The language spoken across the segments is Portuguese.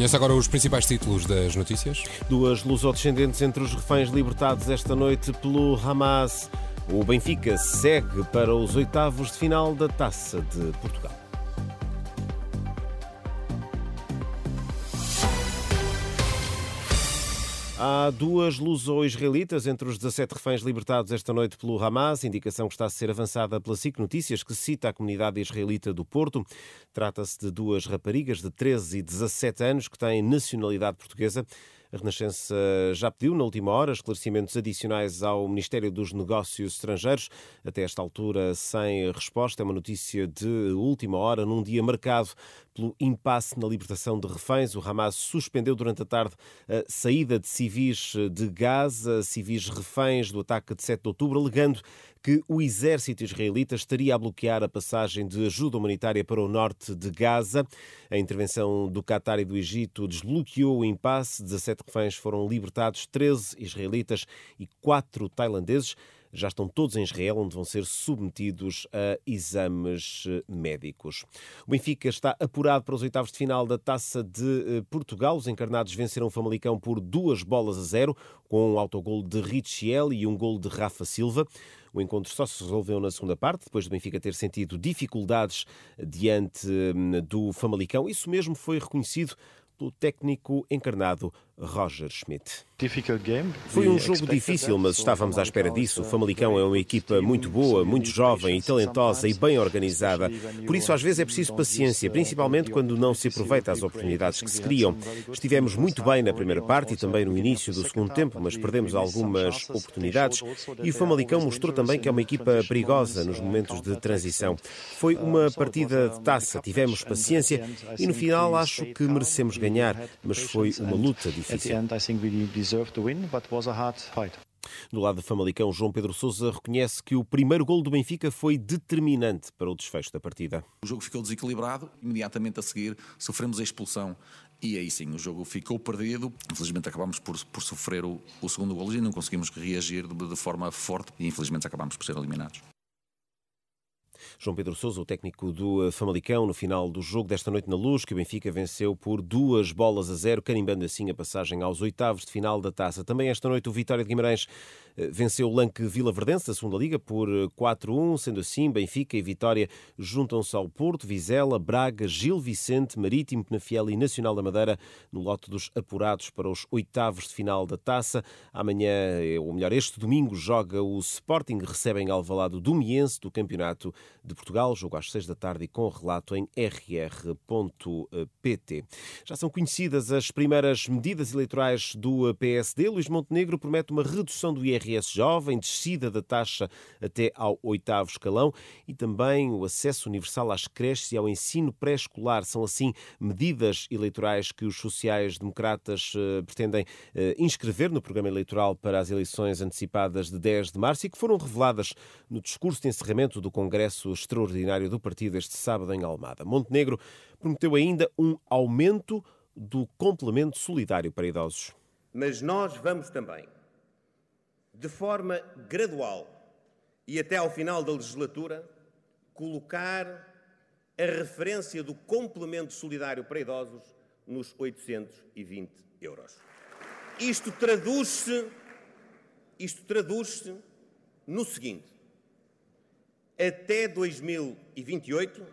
Conhece agora os principais títulos das notícias? Duas lusodescendentes entre os reféns libertados esta noite pelo Hamas. O Benfica segue para os oitavos de final da Taça de Portugal. Há duas luso-israelitas entre os 17 reféns libertados esta noite pelo Hamas, indicação que está a ser avançada pela SIC Notícias, que cita a comunidade israelita do Porto. Trata-se de duas raparigas de 13 e 17 anos que têm nacionalidade portuguesa. A Renascença já pediu, na última hora, esclarecimentos adicionais ao Ministério dos Negócios Estrangeiros. Até esta altura, sem resposta. É uma notícia de última hora, num dia marcado pelo impasse na libertação de reféns. O Hamas suspendeu durante a tarde a saída de civis de Gaza, civis reféns do ataque de 7 de outubro, alegando que o exército israelita estaria a bloquear a passagem de ajuda humanitária para o norte de Gaza. A intervenção do Qatar e do Egito desbloqueou o impasse. 17 reféns foram libertados, 13 israelitas e 4 tailandeses já estão todos em Israel, onde vão ser submetidos a exames eh, médicos. O Benfica está apurado para os oitavos de final da Taça de eh, Portugal. Os encarnados venceram o Famalicão por duas bolas a zero, com um autogol de Richiel e um gol de Rafa Silva. O encontro só se resolveu na segunda parte, depois do Benfica ter sentido dificuldades diante hum, do Famalicão. Isso mesmo foi reconhecido pelo técnico encarnado Roger Schmidt. Foi um jogo difícil, mas estávamos à espera disso. O Famalicão é uma equipa muito boa, muito jovem e talentosa e bem organizada. Por isso, às vezes, é preciso paciência, principalmente quando não se aproveita as oportunidades que se criam. Estivemos muito bem na primeira parte e também no início do segundo tempo, mas perdemos algumas oportunidades. E o Famalicão mostrou também que é uma equipa perigosa nos momentos de transição. Foi uma partida de taça, tivemos paciência e no final acho que merecemos ganhar, mas foi uma luta difícil difícil. Do lado de Famalicão, João Pedro Sousa reconhece que o primeiro gol do Benfica foi determinante para o desfecho da partida. O jogo ficou desequilibrado, imediatamente a seguir sofremos a expulsão e aí sim o jogo ficou perdido. Infelizmente acabámos por, por sofrer o, o segundo gol e não conseguimos reagir de, de forma forte e infelizmente acabámos por ser eliminados. João Pedro Sousa, o técnico do eh, Famalicão, no final do jogo desta noite na Luz, que o Benfica venceu por duas bolas a zero, carimbando assim a passagem aos oitavos de final da taça. Também esta noite o Vitória de Guimarães eh, venceu o Lanque Vila Verdense da segunda Liga por 4-1, eh, sendo assim Benfica e Vitória juntam-se ao Porto, Vizela, Braga, Gil Vicente, Marítimo, Penafiel e Nacional da Madeira no lote dos apurados para os oitavos de final da taça. Amanhã, ou melhor, este domingo, joga o Sporting, recebe em Alvalado do Miense do Campeonato de Portugal, jogo às seis da tarde e com relato em rr.pt. Já são conhecidas as primeiras medidas eleitorais do PSD. Luís Montenegro promete uma redução do IRS jovem, descida da taxa até ao oitavo escalão e também o acesso universal às creches e ao ensino pré-escolar. São assim medidas eleitorais que os sociais-democratas eh, pretendem eh, inscrever no programa eleitoral para as eleições antecipadas de 10 de março e que foram reveladas no discurso de encerramento do Extraordinário do partido este sábado em Almada. Montenegro prometeu ainda um aumento do complemento solidário para idosos. Mas nós vamos também, de forma gradual e até ao final da legislatura, colocar a referência do complemento solidário para idosos nos 820 euros. Isto traduz-se isto traduz-se no seguinte: até 2028,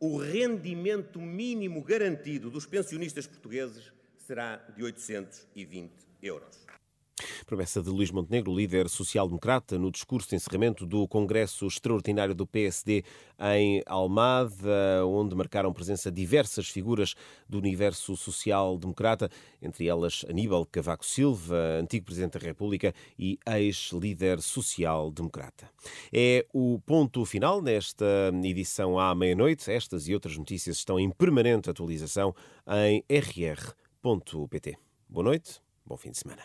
o rendimento mínimo garantido dos pensionistas portugueses será de 820 euros. Promessa de Luís Montenegro, líder social-democrata, no discurso de encerramento do Congresso Extraordinário do PSD em Almada, onde marcaram presença diversas figuras do universo social-democrata, entre elas Aníbal Cavaco Silva, antigo Presidente da República e ex-líder social-democrata. É o ponto final nesta edição à meia-noite. Estas e outras notícias estão em permanente atualização em rr.pt. Boa noite, bom fim de semana.